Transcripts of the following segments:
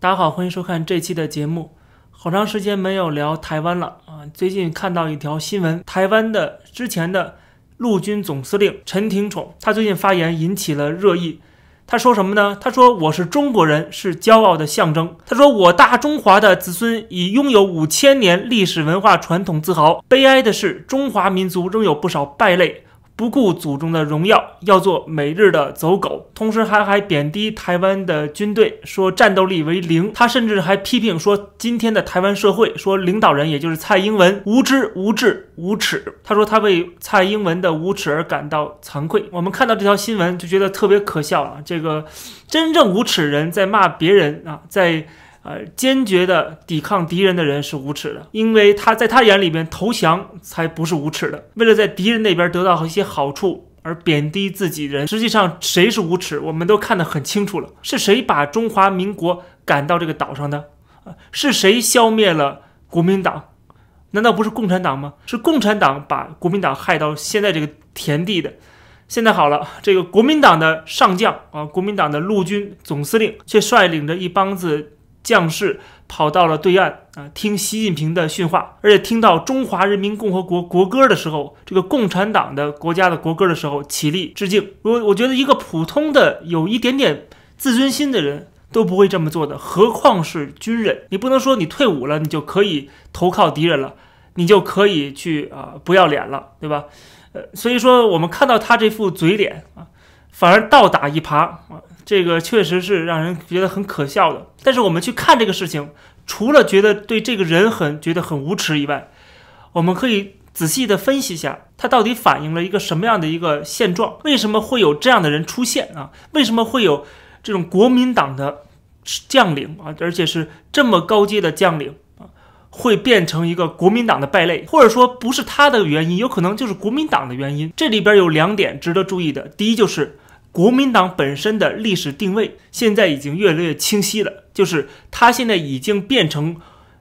大家好，欢迎收看这期的节目。好长时间没有聊台湾了啊！最近看到一条新闻，台湾的之前的陆军总司令陈廷宠，他最近发言引起了热议。他说什么呢？他说：“我是中国人，是骄傲的象征。”他说：“我大中华的子孙以拥有五千年历史文化传统自豪。悲哀的是，中华民族仍有不少败类。”不顾祖宗的荣耀，要做每日的走狗，同时还还贬低台湾的军队，说战斗力为零。他甚至还批评说，今天的台湾社会，说领导人也就是蔡英文无知、无智、无耻。他说他为蔡英文的无耻而感到惭愧。我们看到这条新闻就觉得特别可笑啊！这个真正无耻人在骂别人啊，在。呃，坚决的抵抗敌人的人是无耻的，因为他在他眼里边投降才不是无耻的。为了在敌人那边得到一些好处而贬低自己人，实际上谁是无耻，我们都看得很清楚了。是谁把中华民国赶到这个岛上的？啊，是谁消灭了国民党？难道不是共产党吗？是共产党把国民党害到现在这个田地的。现在好了，这个国民党的上将啊，国民党的陆军总司令却率领着一帮子。将士跑到了对岸啊，听习近平的训话，而且听到中华人民共和国国歌的时候，这个共产党的国家的国歌的时候，起立致敬。我我觉得一个普通的有一点点自尊心的人都不会这么做的，何况是军人？你不能说你退伍了，你就可以投靠敌人了，你就可以去啊不要脸了，对吧？呃，所以说我们看到他这副嘴脸啊，反而倒打一耙啊。这个确实是让人觉得很可笑的，但是我们去看这个事情，除了觉得对这个人很觉得很无耻以外，我们可以仔细的分析一下，他到底反映了一个什么样的一个现状？为什么会有这样的人出现啊？为什么会有这种国民党的将领啊，而且是这么高阶的将领啊，会变成一个国民党的败类？或者说不是他的原因，有可能就是国民党的原因。这里边有两点值得注意的，第一就是。国民党本身的历史定位现在已经越来越清晰了，就是他现在已经变成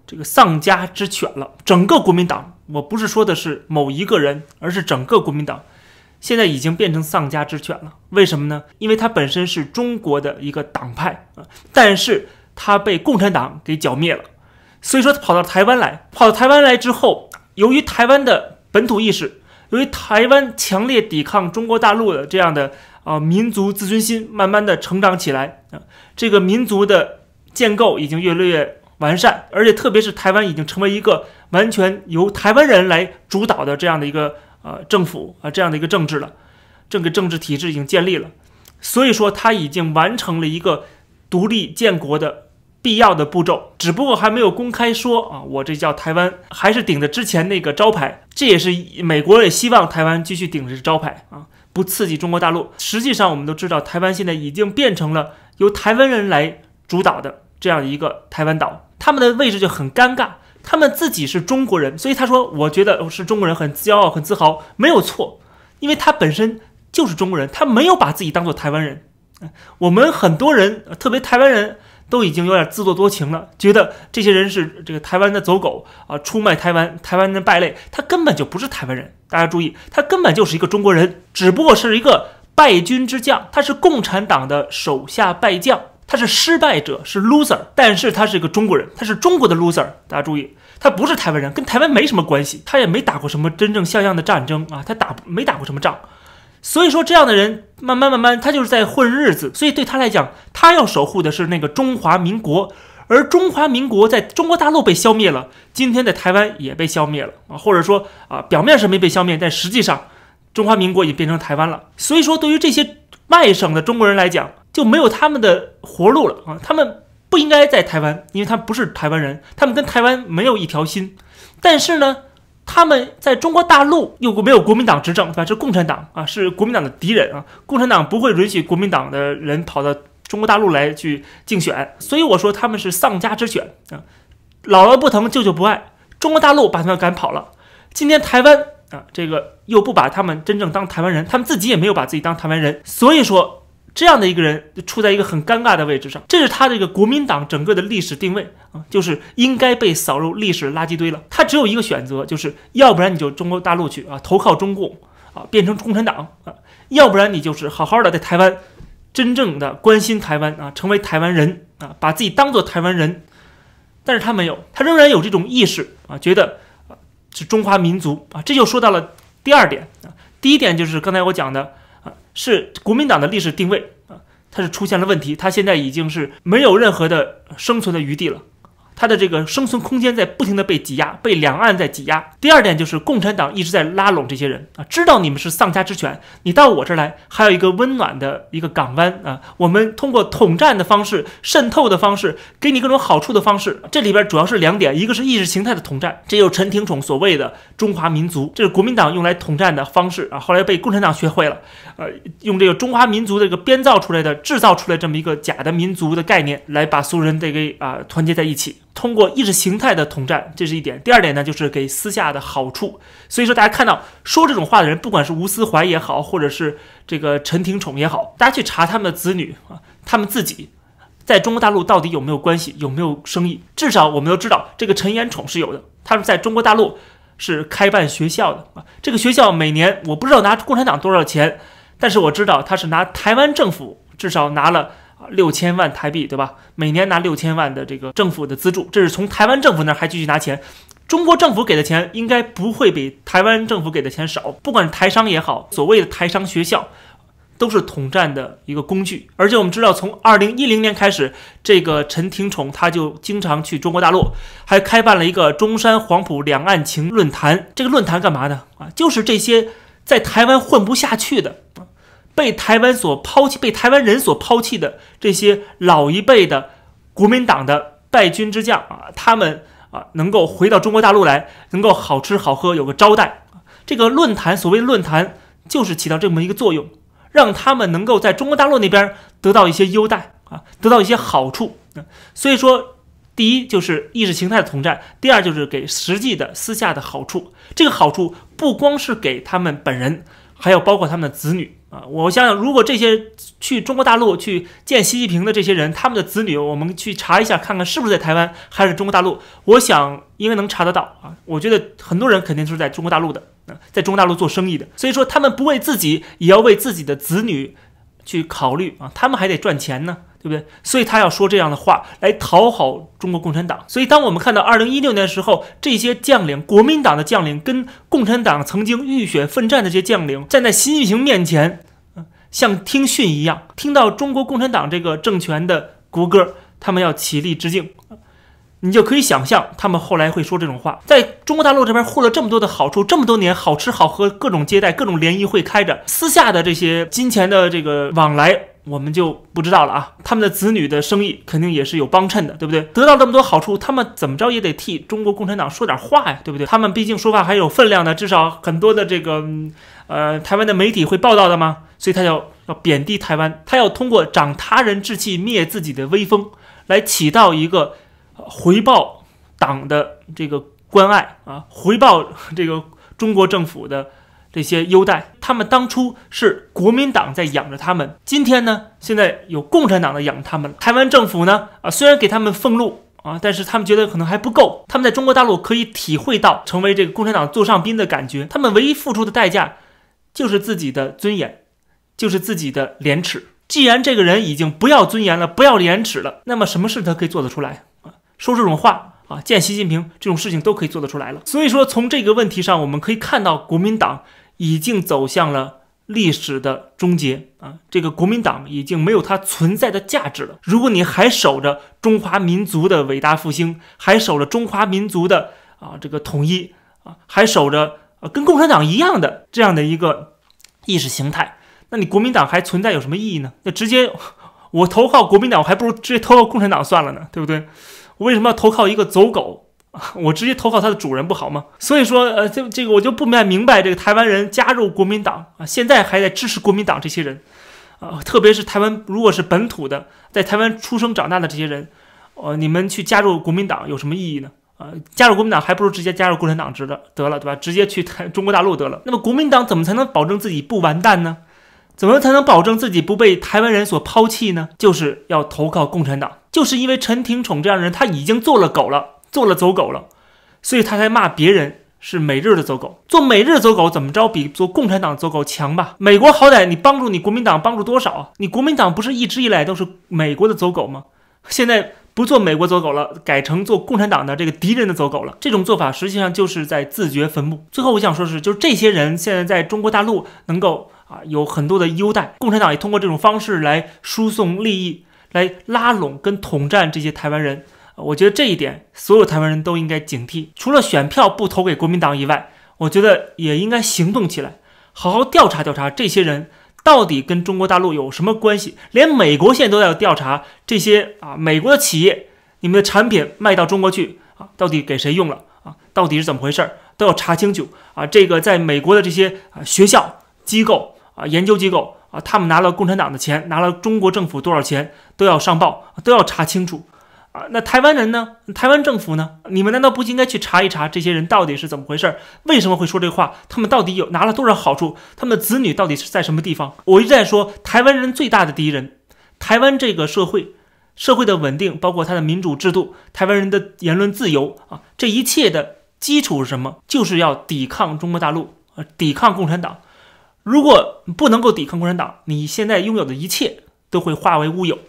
这个丧家之犬了。整个国民党，我不是说的是某一个人，而是整个国民党，现在已经变成丧家之犬了。为什么呢？因为它本身是中国的一个党派啊，但是它被共产党给剿灭了，所以说他跑到台湾来，跑到台湾来之后，由于台湾的本土意识，由于台湾强烈抵抗中国大陆的这样的。啊，民族自尊心慢慢的成长起来啊，这个民族的建构已经越来越完善，而且特别是台湾已经成为一个完全由台湾人来主导的这样的一个呃政府啊，这样的一个政治了，这个政治体制已经建立了，所以说它已经完成了一个独立建国的必要的步骤，只不过还没有公开说啊，我这叫台湾，还是顶着之前那个招牌，这也是美国也希望台湾继续顶着招牌啊。不刺激中国大陆。实际上，我们都知道，台湾现在已经变成了由台湾人来主导的这样一个台湾岛，他们的位置就很尴尬。他们自己是中国人，所以他说：“我觉得我是中国人，很骄傲，很自豪，没有错，因为他本身就是中国人，他没有把自己当做台湾人。”我们很多人，特别台湾人。都已经有点自作多情了，觉得这些人是这个台湾的走狗啊，出卖台湾，台湾的败类。他根本就不是台湾人，大家注意，他根本就是一个中国人，只不过是一个败军之将，他是共产党的手下败将，他是失败者，是 loser。但是他是一个中国人，他是中国的 loser。大家注意，他不是台湾人，跟台湾没什么关系，他也没打过什么真正像样的战争啊，他打没打过什么仗。所以说，这样的人慢慢慢慢，他就是在混日子。所以对他来讲，他要守护的是那个中华民国。而中华民国在中国大陆被消灭了，今天在台湾也被消灭了啊，或者说啊，表面上没被消灭，但实际上中华民国已经变成台湾了。所以说，对于这些外省的中国人来讲，就没有他们的活路了啊。他们不应该在台湾，因为他不是台湾人，他们跟台湾没有一条心。但是呢？他们在中国大陆又没有国民党执政，对吧？是共产党啊，是国民党的敌人啊。共产党不会允许国民党的人跑到中国大陆来去竞选，所以我说他们是丧家之犬啊。姥姥不疼，舅舅不爱，中国大陆把他们赶跑了。今天台湾啊，这个又不把他们真正当台湾人，他们自己也没有把自己当台湾人，所以说。这样的一个人就处在一个很尴尬的位置上，这是他这个国民党整个的历史定位啊，就是应该被扫入历史垃圾堆了。他只有一个选择，就是要不然你就中国大陆去啊，投靠中共啊，变成共产党啊；要不然你就是好好的在台湾，真正的关心台湾啊，成为台湾人。啊，把自己当做台湾人，但是他没有，他仍然有这种意识啊，觉得是中华民族啊，这就说到了第二点啊，第一点就是刚才我讲的，是国民党的历史定位啊，它是出现了问题，它现在已经是没有任何的生存的余地了。它的这个生存空间在不停的被挤压，被两岸在挤压。第二点就是共产党一直在拉拢这些人啊，知道你们是丧家之犬，你到我这儿来还有一个温暖的一个港湾啊。我们通过统战的方式、渗透的方式，给你各种好处的方式。这里边主要是两点，一个是意识形态的统战，这就是陈廷宠所谓的中华民族，这是国民党用来统战的方式啊。后来被共产党学会了，呃，用这个中华民族这个编造出来的、制造出来这么一个假的民族的概念，来把所有人得给啊团结在一起。通过意识形态的统战，这是一点。第二点呢，就是给私下的好处。所以说，大家看到说这种话的人，不管是吴思怀也好，或者是这个陈廷宠也好，大家去查他们的子女啊，他们自己在中国大陆到底有没有关系，有没有生意？至少我们都知道，这个陈延宠是有的，他们在中国大陆是开办学校的啊。这个学校每年我不知道拿共产党多少钱，但是我知道他是拿台湾政府至少拿了。啊六千万台币，对吧？每年拿六千万的这个政府的资助，这是从台湾政府那儿还继续拿钱。中国政府给的钱应该不会比台湾政府给的钱少。不管是台商也好，所谓的台商学校，都是统战的一个工具。而且我们知道，从二零一零年开始，这个陈廷宠他就经常去中国大陆，还开办了一个中山黄埔两岸情论坛。这个论坛干嘛的啊？就是这些在台湾混不下去的。被台湾所抛弃、被台湾人所抛弃的这些老一辈的国民党的败军之将啊，他们啊能够回到中国大陆来，能够好吃好喝，有个招待。这个论坛，所谓论坛，就是起到这么一个作用，让他们能够在中国大陆那边得到一些优待啊，得到一些好处。啊所以说，第一就是意识形态的统战，第二就是给实际的私下的好处。这个好处不光是给他们本人，还有包括他们的子女。啊，我想想，如果这些去中国大陆去见习近平的这些人，他们的子女，我们去查一下，看看是不是在台湾还是中国大陆。我想应该能查得到啊。我觉得很多人肯定是在中国大陆的，啊，在中国大陆做生意的。所以说，他们不为自己，也要为自己的子女去考虑啊。他们还得赚钱呢。对不对？所以他要说这样的话来讨好中国共产党。所以当我们看到二零一六年的时候，这些将领，国民党的将领跟共产党曾经浴血奋战的这些将领，站在习近平面前，像听训一样，听到中国共产党这个政权的国歌，他们要起立致敬。你就可以想象，他们后来会说这种话。在中国大陆这边获了这么多的好处，这么多年好吃好喝，各种接待，各种联谊会开着，私下的这些金钱的这个往来。我们就不知道了啊，他们的子女的生意肯定也是有帮衬的，对不对？得到这么多好处，他们怎么着也得替中国共产党说点话呀，对不对？他们毕竟说话还有分量的，至少很多的这个呃台湾的媒体会报道的嘛，所以他要要贬低台湾，他要通过长他人志气灭自己的威风，来起到一个回报党的这个关爱啊，回报这个中国政府的。这些优待，他们当初是国民党在养着他们，今天呢，现在有共产党在养他们。台湾政府呢，啊，虽然给他们俸禄啊，但是他们觉得可能还不够。他们在中国大陆可以体会到成为这个共产党座上宾的感觉。他们唯一付出的代价，就是自己的尊严，就是自己的廉耻。既然这个人已经不要尊严了，不要廉耻了，那么什么事他可以做得出来啊？说这种话啊，见习近平这种事情都可以做得出来了。所以说，从这个问题上，我们可以看到国民党。已经走向了历史的终结啊！这个国民党已经没有它存在的价值了。如果你还守着中华民族的伟大复兴，还守着中华民族的啊这个统一啊，还守着跟共产党一样的这样的一个意识形态，那你国民党还存在有什么意义呢？那直接我投靠国民党，我还不如直接投靠共产党算了呢，对不对？我为什么要投靠一个走狗？我直接投靠他的主人不好吗？所以说，呃，这这个我就不明白明白，这个台湾人加入国民党啊，现在还在支持国民党这些人，啊，特别是台湾如果是本土的，在台湾出生长大的这些人，呃，你们去加入国民党有什么意义呢？啊，加入国民党还不如直接加入共产党值得得了，对吧？直接去台中国大陆得了。那么国民党怎么才能保证自己不完蛋呢？怎么才能保证自己不被台湾人所抛弃呢？就是要投靠共产党，就是因为陈廷宠这样的人，他已经做了狗了。做了走狗了，所以他才骂别人是美日的走狗。做美日走狗怎么着比做共产党走狗强吧？美国好歹你帮助你国民党帮助多少啊？你国民党不是一直以来都是美国的走狗吗？现在不做美国走狗了，改成做共产党的这个敌人的走狗了。这种做法实际上就是在自掘坟墓。最后我想说的是，就是这些人现在在中国大陆能够啊有很多的优待，共产党也通过这种方式来输送利益，来拉拢跟统战这些台湾人。我觉得这一点，所有台湾人都应该警惕。除了选票不投给国民党以外，我觉得也应该行动起来，好好调查调查这些人到底跟中国大陆有什么关系。连美国现在都要调查这些啊，美国的企业，你们的产品卖到中国去啊，到底给谁用了啊？到底是怎么回事？都要查清楚啊！这个在美国的这些啊学校机构啊研究机构啊，他们拿了共产党的钱，拿了中国政府多少钱，都要上报，都要查清楚。啊，那台湾人呢？台湾政府呢？你们难道不应该去查一查这些人到底是怎么回事？为什么会说这话？他们到底有拿了多少好处？他们的子女到底是在什么地方？我一直在说，台湾人最大的敌人，台湾这个社会，社会的稳定，包括它的民主制度，台湾人的言论自由啊，这一切的基础是什么？就是要抵抗中国大陆，呃，抵抗共产党。如果不能够抵抗共产党，你现在拥有的一切都会化为乌有。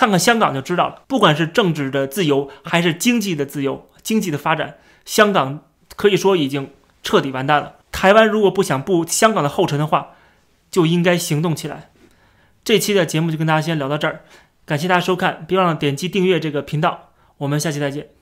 看看香港就知道了，不管是政治的自由还是经济的自由、经济的发展，香港可以说已经彻底完蛋了。台湾如果不想步香港的后尘的话，就应该行动起来。这期的节目就跟大家先聊到这儿，感谢大家收看，别忘了点击订阅这个频道，我们下期再见。